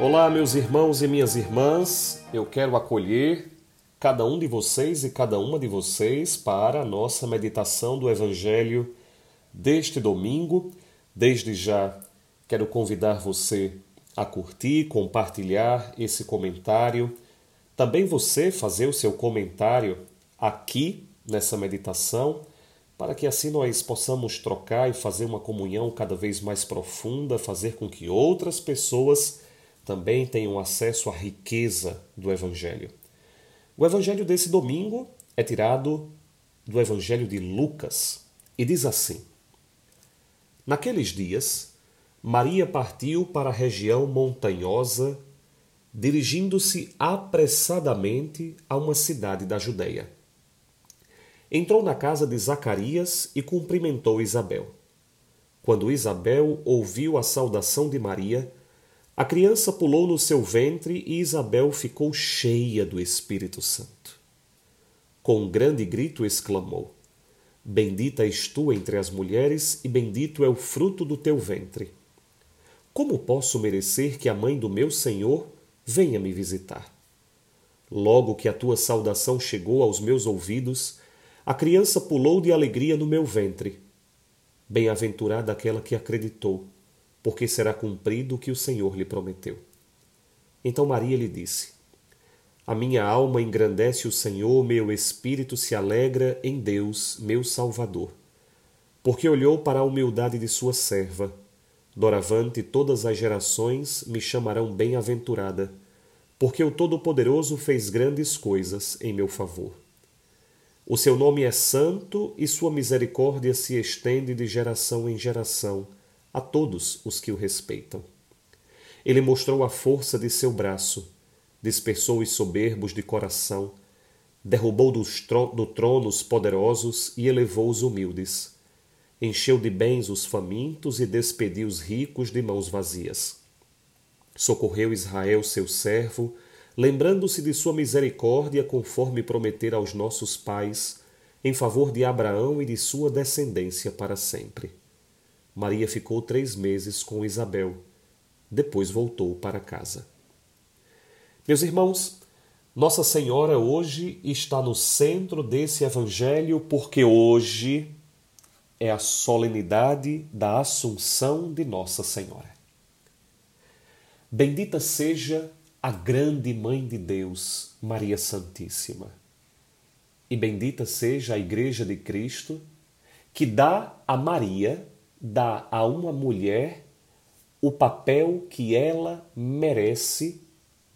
Olá, meus irmãos e minhas irmãs. Eu quero acolher cada um de vocês e cada uma de vocês para a nossa meditação do Evangelho deste domingo. Desde já quero convidar você a curtir, compartilhar esse comentário. Também você fazer o seu comentário aqui nessa meditação, para que assim nós possamos trocar e fazer uma comunhão cada vez mais profunda, fazer com que outras pessoas também tenham acesso à riqueza do Evangelho. O Evangelho desse domingo é tirado do Evangelho de Lucas e diz assim: Naqueles dias, Maria partiu para a região montanhosa, dirigindo-se apressadamente a uma cidade da Judéia. Entrou na casa de Zacarias e cumprimentou Isabel. Quando Isabel ouviu a saudação de Maria, a criança pulou no seu ventre e Isabel ficou cheia do Espírito Santo. Com um grande grito exclamou: Bendita és tu entre as mulheres, e bendito é o fruto do teu ventre. Como posso merecer que a mãe do meu Senhor venha me visitar? Logo que a tua saudação chegou aos meus ouvidos, a criança pulou de alegria no meu ventre. Bem-aventurada aquela que acreditou porque será cumprido o que o Senhor lhe prometeu. Então Maria lhe disse: A minha alma engrandece o Senhor, meu espírito se alegra em Deus, meu Salvador, porque olhou para a humildade de sua serva. Doravante todas as gerações me chamarão bem-aventurada, porque o Todo-Poderoso fez grandes coisas em meu favor. O seu nome é santo e sua misericórdia se estende de geração em geração a todos os que o respeitam. Ele mostrou a força de seu braço, dispersou os soberbos de coração, derrubou do trono os poderosos e elevou os humildes. Encheu de bens os famintos e despediu os ricos de mãos vazias. Socorreu Israel, seu servo, lembrando-se de sua misericórdia, conforme prometera aos nossos pais, em favor de Abraão e de sua descendência para sempre. Maria ficou três meses com Isabel. Depois voltou para casa. Meus irmãos, Nossa Senhora hoje está no centro desse evangelho porque hoje é a solenidade da Assunção de Nossa Senhora. Bendita seja a grande Mãe de Deus, Maria Santíssima. E bendita seja a Igreja de Cristo, que dá a Maria dá a uma mulher o papel que ela merece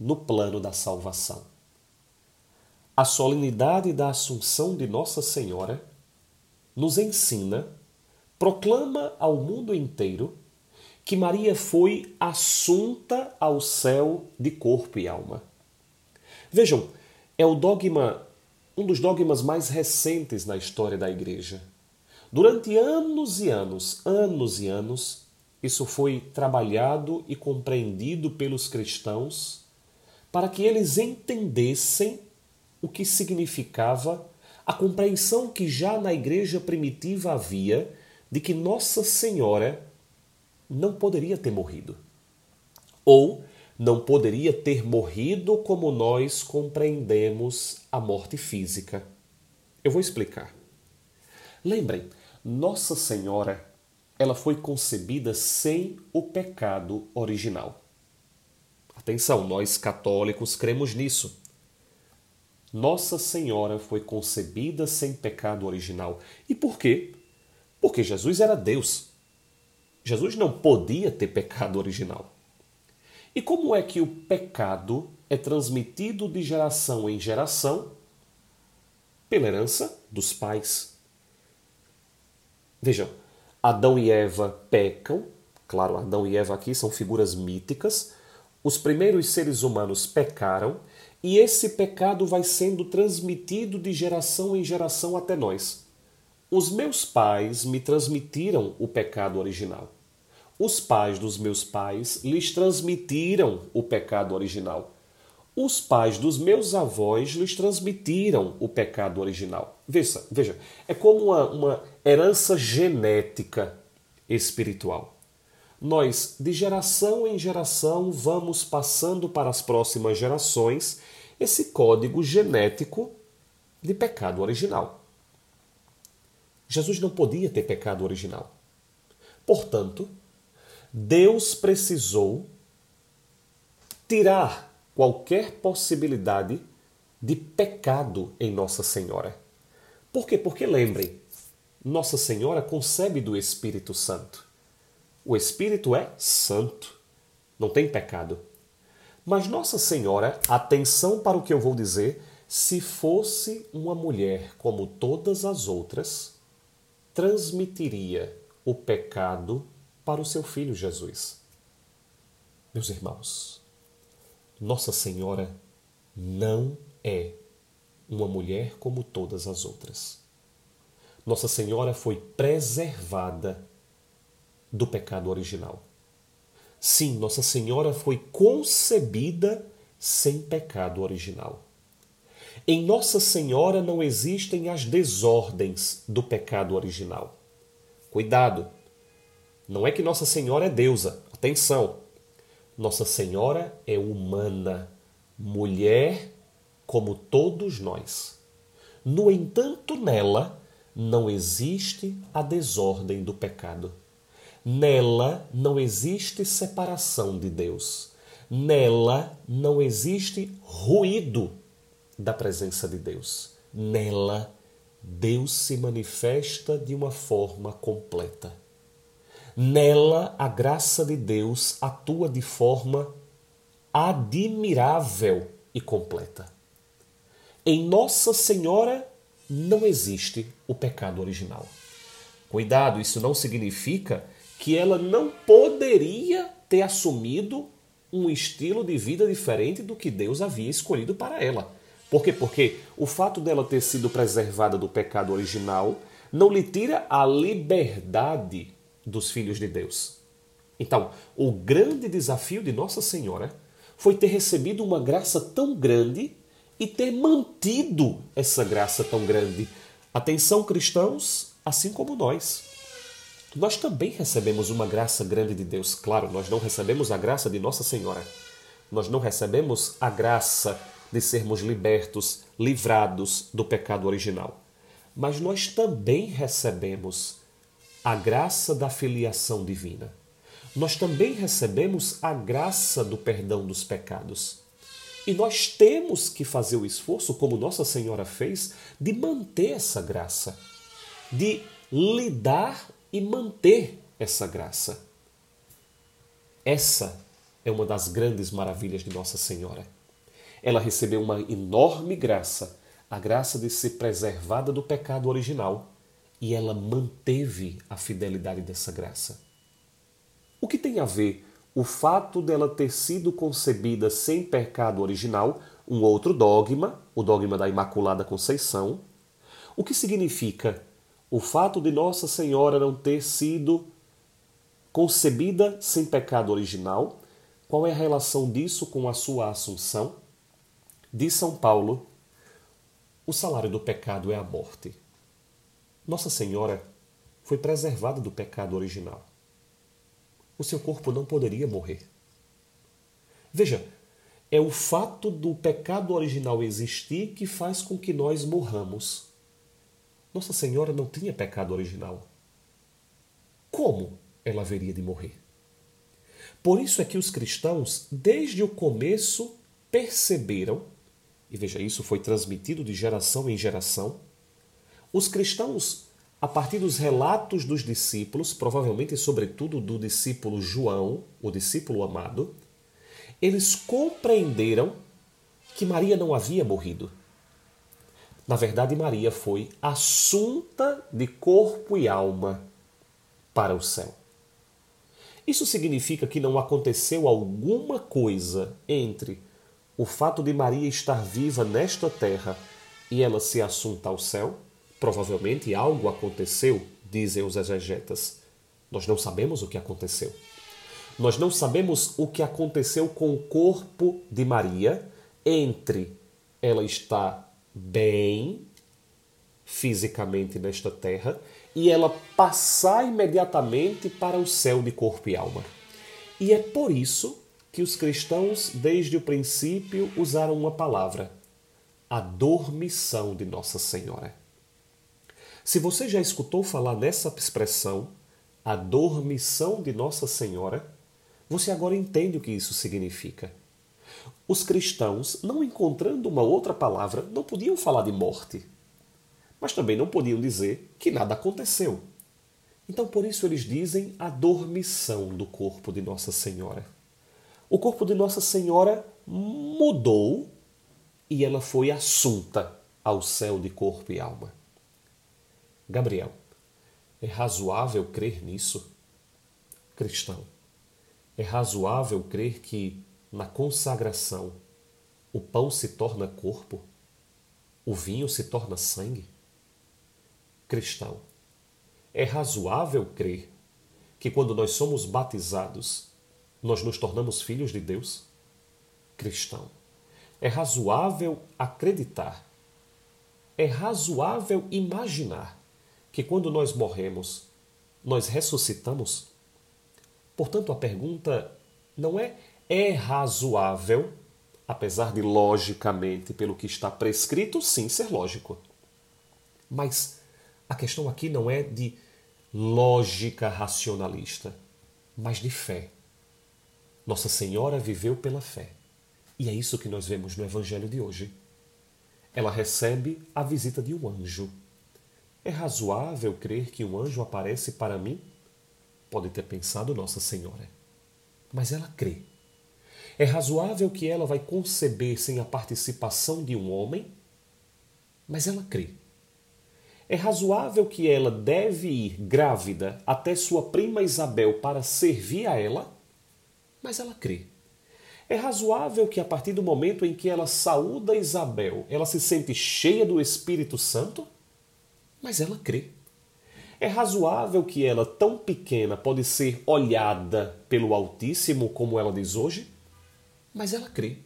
no plano da salvação. A solenidade da Assunção de Nossa Senhora nos ensina, proclama ao mundo inteiro que Maria foi assunta ao céu de corpo e alma. Vejam, é o dogma, um dos dogmas mais recentes na história da Igreja. Durante anos e anos, anos e anos, isso foi trabalhado e compreendido pelos cristãos para que eles entendessem o que significava a compreensão que já na igreja primitiva havia de que Nossa Senhora não poderia ter morrido. Ou não poderia ter morrido como nós compreendemos a morte física. Eu vou explicar. Lembrem, Nossa Senhora, ela foi concebida sem o pecado original. Atenção, nós católicos cremos nisso. Nossa Senhora foi concebida sem pecado original. E por quê? Porque Jesus era Deus. Jesus não podia ter pecado original. E como é que o pecado é transmitido de geração em geração? Pela herança dos pais. Vejam, Adão e Eva pecam, claro, Adão e Eva aqui são figuras míticas. Os primeiros seres humanos pecaram e esse pecado vai sendo transmitido de geração em geração até nós. Os meus pais me transmitiram o pecado original. Os pais dos meus pais lhes transmitiram o pecado original. Os pais dos meus avós lhes transmitiram o pecado original. Veja, veja é como uma, uma herança genética espiritual. nós, de geração em geração, vamos passando para as próximas gerações esse código genético de pecado original. Jesus não podia ter pecado original. Portanto, Deus precisou tirar qualquer possibilidade de pecado em Nossa Senhora. Por quê? Porque lembrem, Nossa Senhora concebe do Espírito Santo. O Espírito é santo, não tem pecado. Mas Nossa Senhora, atenção para o que eu vou dizer, se fosse uma mulher como todas as outras, transmitiria o pecado para o seu filho Jesus. Meus irmãos, Nossa Senhora não é uma mulher como todas as outras. Nossa Senhora foi preservada do pecado original. Sim, Nossa Senhora foi concebida sem pecado original. Em Nossa Senhora não existem as desordens do pecado original. Cuidado! Não é que Nossa Senhora é deusa, atenção! Nossa Senhora é humana, mulher como todos nós. No entanto, nela não existe a desordem do pecado. Nela não existe separação de Deus. Nela não existe ruído da presença de Deus. Nela, Deus se manifesta de uma forma completa. Nela, a graça de Deus atua de forma admirável e completa. Em Nossa Senhora não existe o pecado original. Cuidado, isso não significa que ela não poderia ter assumido um estilo de vida diferente do que Deus havia escolhido para ela. Por quê? Porque o fato dela ter sido preservada do pecado original não lhe tira a liberdade dos filhos de Deus. Então, o grande desafio de Nossa Senhora foi ter recebido uma graça tão grande e ter mantido essa graça tão grande. Atenção, cristãos, assim como nós. Nós também recebemos uma graça grande de Deus. Claro, nós não recebemos a graça de Nossa Senhora. Nós não recebemos a graça de sermos libertos, livrados do pecado original. Mas nós também recebemos a graça da filiação divina. Nós também recebemos a graça do perdão dos pecados. E nós temos que fazer o esforço, como Nossa Senhora fez, de manter essa graça, de lidar e manter essa graça. Essa é uma das grandes maravilhas de Nossa Senhora. Ela recebeu uma enorme graça, a graça de ser preservada do pecado original, e ela manteve a fidelidade dessa graça. O que tem a ver o fato dela ter sido concebida sem pecado original, um outro dogma, o dogma da Imaculada Conceição, o que significa o fato de Nossa Senhora não ter sido concebida sem pecado original, qual é a relação disso com a sua assunção? Diz São Paulo: o salário do pecado é a morte. Nossa Senhora foi preservada do pecado original. O seu corpo não poderia morrer. Veja, é o fato do pecado original existir que faz com que nós morramos. Nossa Senhora não tinha pecado original. Como ela haveria de morrer? Por isso é que os cristãos, desde o começo, perceberam, e veja, isso foi transmitido de geração em geração, os cristãos, a partir dos relatos dos discípulos, provavelmente sobretudo do discípulo João, o discípulo amado, eles compreenderam que Maria não havia morrido. Na verdade, Maria foi assunta de corpo e alma para o céu. Isso significa que não aconteceu alguma coisa entre o fato de Maria estar viva nesta terra e ela se assunta ao céu? Provavelmente algo aconteceu, dizem os exegetas. Nós não sabemos o que aconteceu. Nós não sabemos o que aconteceu com o corpo de Maria entre ela estar bem fisicamente nesta terra e ela passar imediatamente para o céu de corpo e alma. E é por isso que os cristãos, desde o princípio, usaram uma palavra: a dormição de Nossa Senhora. Se você já escutou falar nessa expressão, a dormição de Nossa Senhora, você agora entende o que isso significa. Os cristãos, não encontrando uma outra palavra, não podiam falar de morte, mas também não podiam dizer que nada aconteceu. Então, por isso, eles dizem a dormição do corpo de Nossa Senhora. O corpo de Nossa Senhora mudou e ela foi assunta ao céu de corpo e alma. Gabriel, é razoável crer nisso? Cristão, é razoável crer que na consagração o pão se torna corpo, o vinho se torna sangue? Cristão, é razoável crer que quando nós somos batizados, nós nos tornamos filhos de Deus? Cristão, é razoável acreditar, é razoável imaginar que quando nós morremos, nós ressuscitamos? Portanto, a pergunta não é é razoável, apesar de logicamente, pelo que está prescrito, sim ser lógico. Mas a questão aqui não é de lógica racionalista, mas de fé. Nossa Senhora viveu pela fé. E é isso que nós vemos no Evangelho de hoje. Ela recebe a visita de um anjo. É razoável crer que um anjo aparece para mim? Pode ter pensado Nossa Senhora. Mas ela crê. É razoável que ela vai conceber sem a participação de um homem? Mas ela crê. É razoável que ela deve ir grávida até sua prima Isabel para servir a ela? Mas ela crê. É razoável que a partir do momento em que ela saúda Isabel, ela se sente cheia do Espírito Santo? Mas ela crê. É razoável que ela, tão pequena, pode ser olhada pelo Altíssimo, como ela diz hoje? Mas ela crê.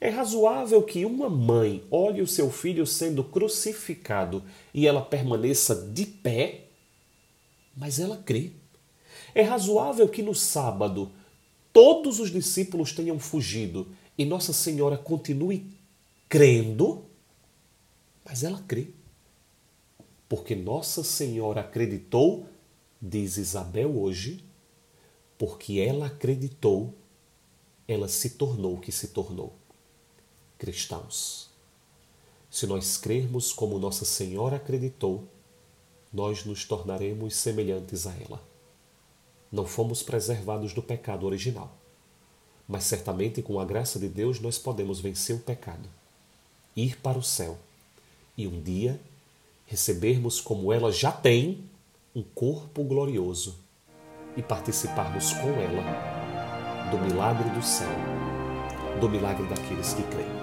É razoável que uma mãe olhe o seu filho sendo crucificado e ela permaneça de pé? Mas ela crê. É razoável que no sábado todos os discípulos tenham fugido e Nossa Senhora continue crendo, mas ela crê. Porque Nossa Senhora acreditou, diz Isabel hoje, porque ela acreditou, ela se tornou o que se tornou. Cristãos. Se nós crermos como Nossa Senhora acreditou, nós nos tornaremos semelhantes a ela não fomos preservados do pecado original. Mas certamente com a graça de Deus nós podemos vencer o pecado, ir para o céu e um dia recebermos como ela já tem um corpo glorioso e participarmos com ela do milagre do céu, do milagre daqueles que creem.